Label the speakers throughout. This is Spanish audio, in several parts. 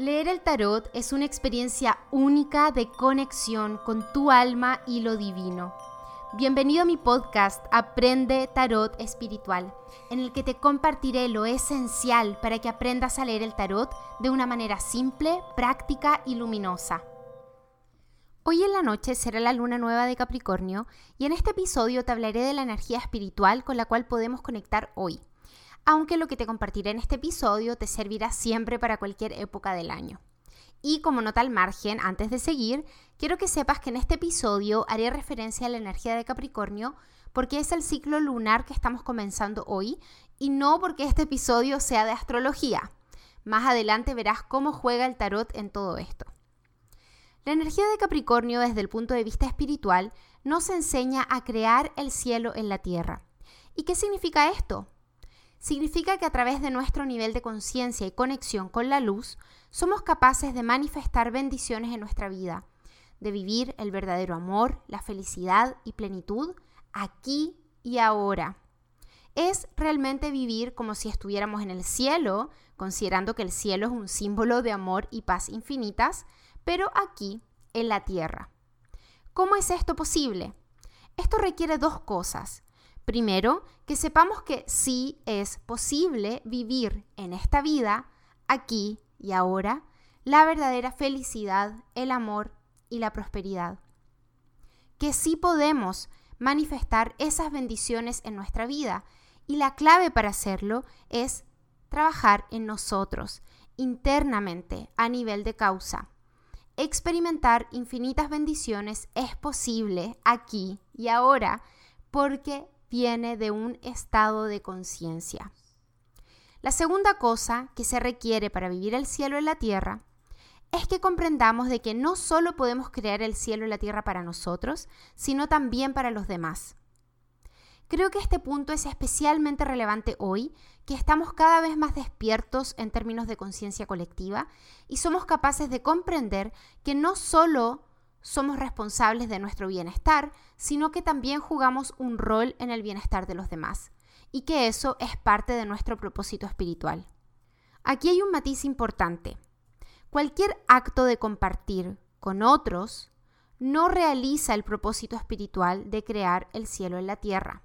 Speaker 1: Leer el tarot es una experiencia única de conexión con tu alma y lo divino. Bienvenido a mi podcast Aprende Tarot Espiritual, en el que te compartiré lo esencial para que aprendas a leer el tarot de una manera simple, práctica y luminosa. Hoy en la noche será la luna nueva de Capricornio y en este episodio te hablaré de la energía espiritual con la cual podemos conectar hoy aunque lo que te compartiré en este episodio te servirá siempre para cualquier época del año. Y como nota al margen, antes de seguir, quiero que sepas que en este episodio haré referencia a la energía de Capricornio porque es el ciclo lunar que estamos comenzando hoy y no porque este episodio sea de astrología. Más adelante verás cómo juega el tarot en todo esto. La energía de Capricornio desde el punto de vista espiritual nos enseña a crear el cielo en la tierra. ¿Y qué significa esto? Significa que a través de nuestro nivel de conciencia y conexión con la luz, somos capaces de manifestar bendiciones en nuestra vida, de vivir el verdadero amor, la felicidad y plenitud aquí y ahora. Es realmente vivir como si estuviéramos en el cielo, considerando que el cielo es un símbolo de amor y paz infinitas, pero aquí, en la tierra. ¿Cómo es esto posible? Esto requiere dos cosas. Primero, que sepamos que sí es posible vivir en esta vida, aquí y ahora, la verdadera felicidad, el amor y la prosperidad. Que sí podemos manifestar esas bendiciones en nuestra vida y la clave para hacerlo es trabajar en nosotros, internamente, a nivel de causa. Experimentar infinitas bendiciones es posible aquí y ahora porque viene de un estado de conciencia. La segunda cosa que se requiere para vivir el cielo en la tierra es que comprendamos de que no solo podemos crear el cielo y la tierra para nosotros, sino también para los demás. Creo que este punto es especialmente relevante hoy, que estamos cada vez más despiertos en términos de conciencia colectiva y somos capaces de comprender que no solo somos responsables de nuestro bienestar, sino que también jugamos un rol en el bienestar de los demás, y que eso es parte de nuestro propósito espiritual. Aquí hay un matiz importante. Cualquier acto de compartir con otros no realiza el propósito espiritual de crear el cielo en la tierra.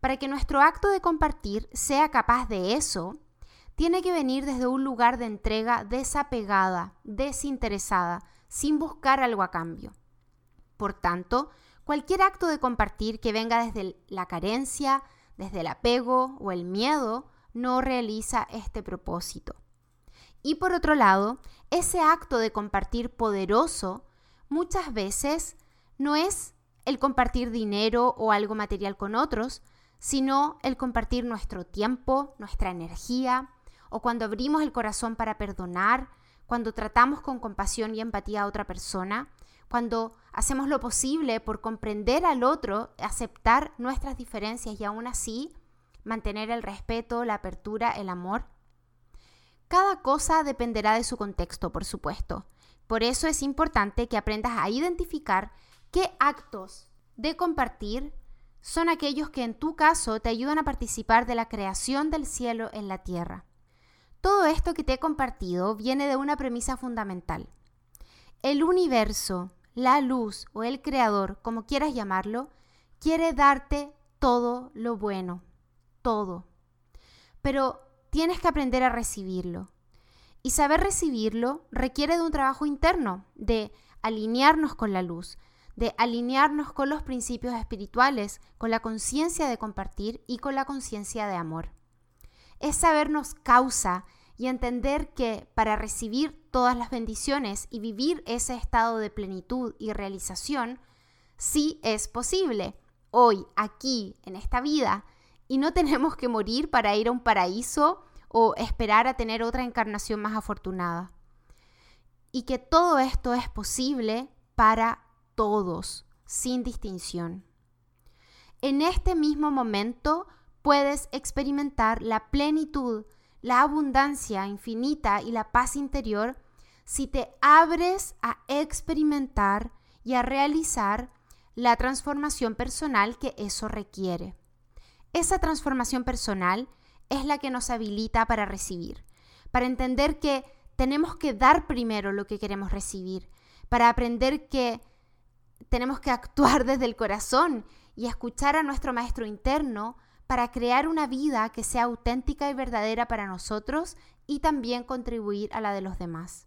Speaker 1: Para que nuestro acto de compartir sea capaz de eso, tiene que venir desde un lugar de entrega desapegada, desinteresada, sin buscar algo a cambio. Por tanto, cualquier acto de compartir que venga desde la carencia, desde el apego o el miedo, no realiza este propósito. Y por otro lado, ese acto de compartir poderoso muchas veces no es el compartir dinero o algo material con otros, sino el compartir nuestro tiempo, nuestra energía, o cuando abrimos el corazón para perdonar, cuando tratamos con compasión y empatía a otra persona, cuando hacemos lo posible por comprender al otro, aceptar nuestras diferencias y aún así mantener el respeto, la apertura, el amor. Cada cosa dependerá de su contexto, por supuesto. Por eso es importante que aprendas a identificar qué actos de compartir son aquellos que en tu caso te ayudan a participar de la creación del cielo en la tierra. Todo esto que te he compartido viene de una premisa fundamental. El universo, la luz o el creador, como quieras llamarlo, quiere darte todo lo bueno, todo. Pero tienes que aprender a recibirlo. Y saber recibirlo requiere de un trabajo interno, de alinearnos con la luz, de alinearnos con los principios espirituales, con la conciencia de compartir y con la conciencia de amor es sabernos causa y entender que para recibir todas las bendiciones y vivir ese estado de plenitud y realización, sí es posible, hoy, aquí, en esta vida, y no tenemos que morir para ir a un paraíso o esperar a tener otra encarnación más afortunada. Y que todo esto es posible para todos, sin distinción. En este mismo momento, puedes experimentar la plenitud, la abundancia infinita y la paz interior si te abres a experimentar y a realizar la transformación personal que eso requiere. Esa transformación personal es la que nos habilita para recibir, para entender que tenemos que dar primero lo que queremos recibir, para aprender que tenemos que actuar desde el corazón y escuchar a nuestro maestro interno para crear una vida que sea auténtica y verdadera para nosotros y también contribuir a la de los demás.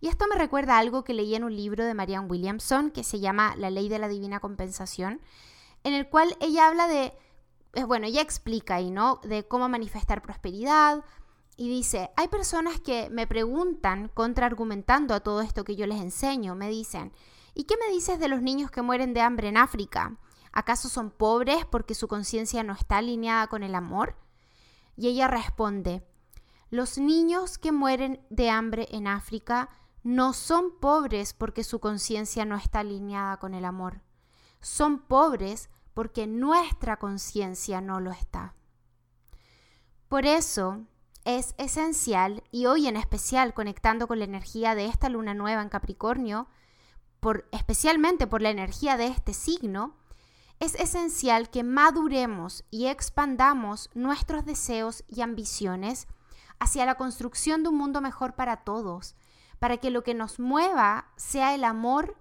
Speaker 1: Y esto me recuerda algo que leí en un libro de Marianne Williamson que se llama La ley de la divina compensación, en el cual ella habla de, eh, bueno, ella explica ahí, ¿no? De cómo manifestar prosperidad, y dice, hay personas que me preguntan, contraargumentando a todo esto que yo les enseño, me dicen, ¿y qué me dices de los niños que mueren de hambre en África? ¿Acaso son pobres porque su conciencia no está alineada con el amor? Y ella responde, los niños que mueren de hambre en África no son pobres porque su conciencia no está alineada con el amor. Son pobres porque nuestra conciencia no lo está. Por eso, es esencial, y hoy en especial conectando con la energía de esta luna nueva en Capricornio, por, especialmente por la energía de este signo, es esencial que maduremos y expandamos nuestros deseos y ambiciones hacia la construcción de un mundo mejor para todos, para que lo que nos mueva sea el amor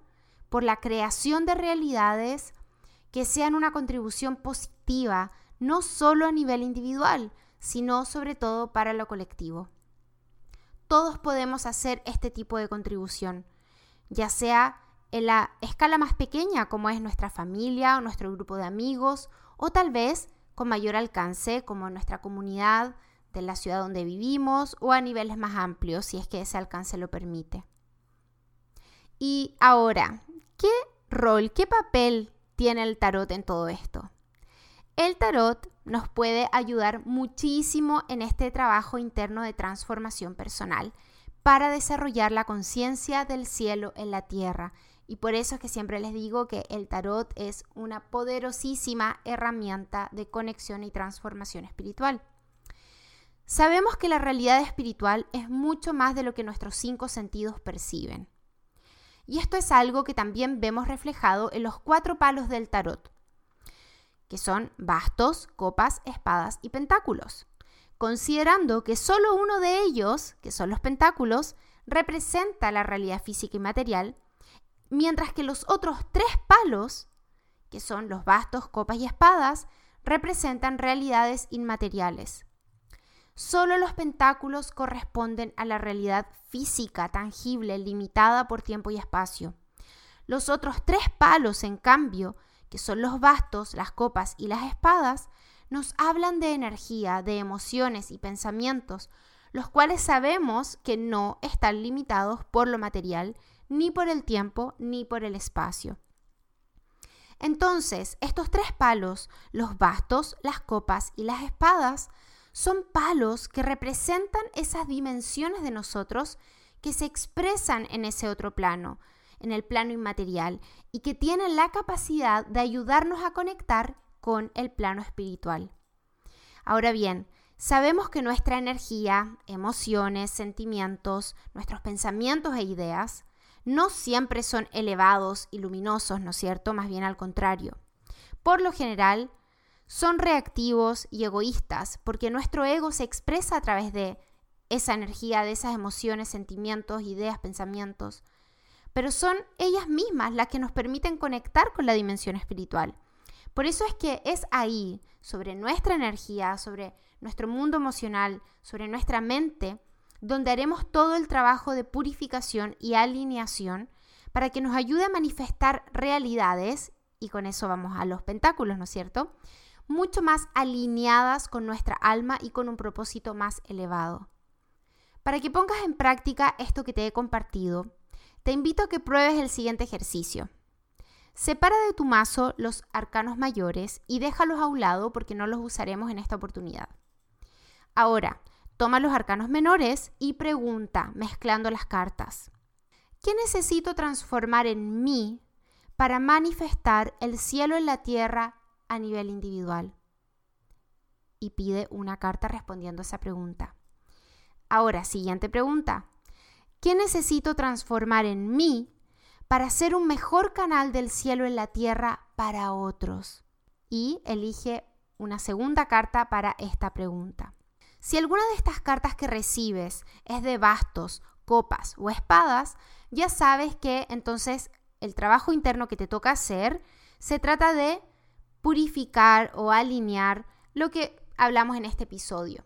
Speaker 1: por la creación de realidades que sean una contribución positiva, no solo a nivel individual, sino sobre todo para lo colectivo. Todos podemos hacer este tipo de contribución, ya sea en la escala más pequeña como es nuestra familia o nuestro grupo de amigos, o tal vez con mayor alcance como nuestra comunidad de la ciudad donde vivimos o a niveles más amplios si es que ese alcance lo permite. Y ahora, ¿qué rol, qué papel tiene el tarot en todo esto? El tarot nos puede ayudar muchísimo en este trabajo interno de transformación personal para desarrollar la conciencia del cielo en la tierra. Y por eso es que siempre les digo que el tarot es una poderosísima herramienta de conexión y transformación espiritual. Sabemos que la realidad espiritual es mucho más de lo que nuestros cinco sentidos perciben. Y esto es algo que también vemos reflejado en los cuatro palos del tarot que son bastos, copas, espadas y pentáculos, considerando que solo uno de ellos, que son los pentáculos, representa la realidad física y material, mientras que los otros tres palos, que son los bastos, copas y espadas, representan realidades inmateriales. Solo los pentáculos corresponden a la realidad física, tangible, limitada por tiempo y espacio. Los otros tres palos, en cambio, que son los bastos, las copas y las espadas, nos hablan de energía, de emociones y pensamientos, los cuales sabemos que no están limitados por lo material, ni por el tiempo, ni por el espacio. Entonces, estos tres palos, los bastos, las copas y las espadas, son palos que representan esas dimensiones de nosotros que se expresan en ese otro plano, en el plano inmaterial y que tienen la capacidad de ayudarnos a conectar con el plano espiritual. Ahora bien, sabemos que nuestra energía, emociones, sentimientos, nuestros pensamientos e ideas no siempre son elevados y luminosos, ¿no es cierto? Más bien al contrario. Por lo general, son reactivos y egoístas porque nuestro ego se expresa a través de esa energía, de esas emociones, sentimientos, ideas, pensamientos pero son ellas mismas las que nos permiten conectar con la dimensión espiritual. Por eso es que es ahí, sobre nuestra energía, sobre nuestro mundo emocional, sobre nuestra mente, donde haremos todo el trabajo de purificación y alineación para que nos ayude a manifestar realidades, y con eso vamos a los pentáculos, ¿no es cierto? Mucho más alineadas con nuestra alma y con un propósito más elevado. Para que pongas en práctica esto que te he compartido, te invito a que pruebes el siguiente ejercicio. Separa de tu mazo los arcanos mayores y déjalos a un lado porque no los usaremos en esta oportunidad. Ahora, toma los arcanos menores y pregunta, mezclando las cartas. ¿Qué necesito transformar en mí para manifestar el cielo en la tierra a nivel individual? Y pide una carta respondiendo a esa pregunta. Ahora, siguiente pregunta. ¿Qué necesito transformar en mí para ser un mejor canal del cielo en la tierra para otros? Y elige una segunda carta para esta pregunta. Si alguna de estas cartas que recibes es de bastos, copas o espadas, ya sabes que entonces el trabajo interno que te toca hacer se trata de purificar o alinear lo que hablamos en este episodio.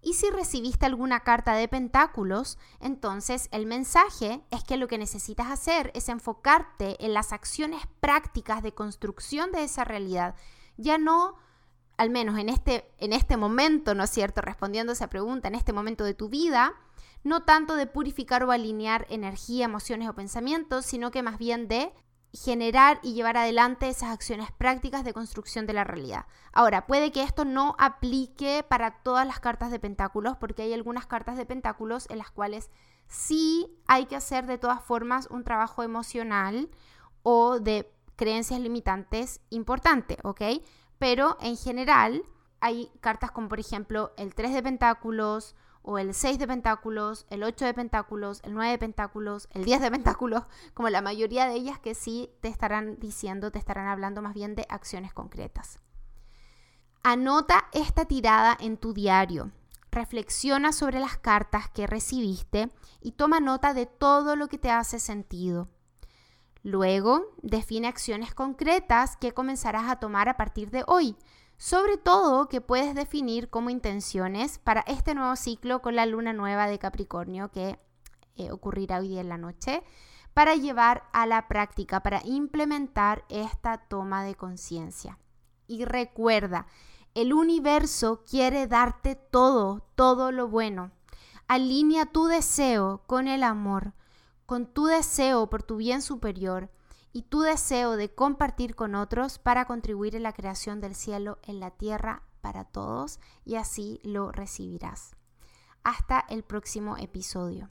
Speaker 1: Y si recibiste alguna carta de pentáculos, entonces el mensaje es que lo que necesitas hacer es enfocarte en las acciones prácticas de construcción de esa realidad. Ya no, al menos en este, en este momento, ¿no es cierto? Respondiendo a esa pregunta, en este momento de tu vida, no tanto de purificar o alinear energía, emociones o pensamientos, sino que más bien de generar y llevar adelante esas acciones prácticas de construcción de la realidad. Ahora, puede que esto no aplique para todas las cartas de pentáculos, porque hay algunas cartas de pentáculos en las cuales sí hay que hacer de todas formas un trabajo emocional o de creencias limitantes importante, ¿ok? Pero en general hay cartas como por ejemplo el 3 de pentáculos o el 6 de pentáculos, el 8 de pentáculos, el 9 de pentáculos, el 10 de pentáculos, como la mayoría de ellas que sí te estarán diciendo, te estarán hablando más bien de acciones concretas. Anota esta tirada en tu diario. Reflexiona sobre las cartas que recibiste y toma nota de todo lo que te hace sentido. Luego, define acciones concretas que comenzarás a tomar a partir de hoy, sobre todo que puedes definir como intenciones para este nuevo ciclo con la luna nueva de Capricornio que eh, ocurrirá hoy en la noche, para llevar a la práctica, para implementar esta toma de conciencia. Y recuerda, el universo quiere darte todo, todo lo bueno. Alinea tu deseo con el amor, con tu deseo por tu bien superior y tu deseo de compartir con otros para contribuir en la creación del cielo en la tierra para todos y así lo recibirás. Hasta el próximo episodio.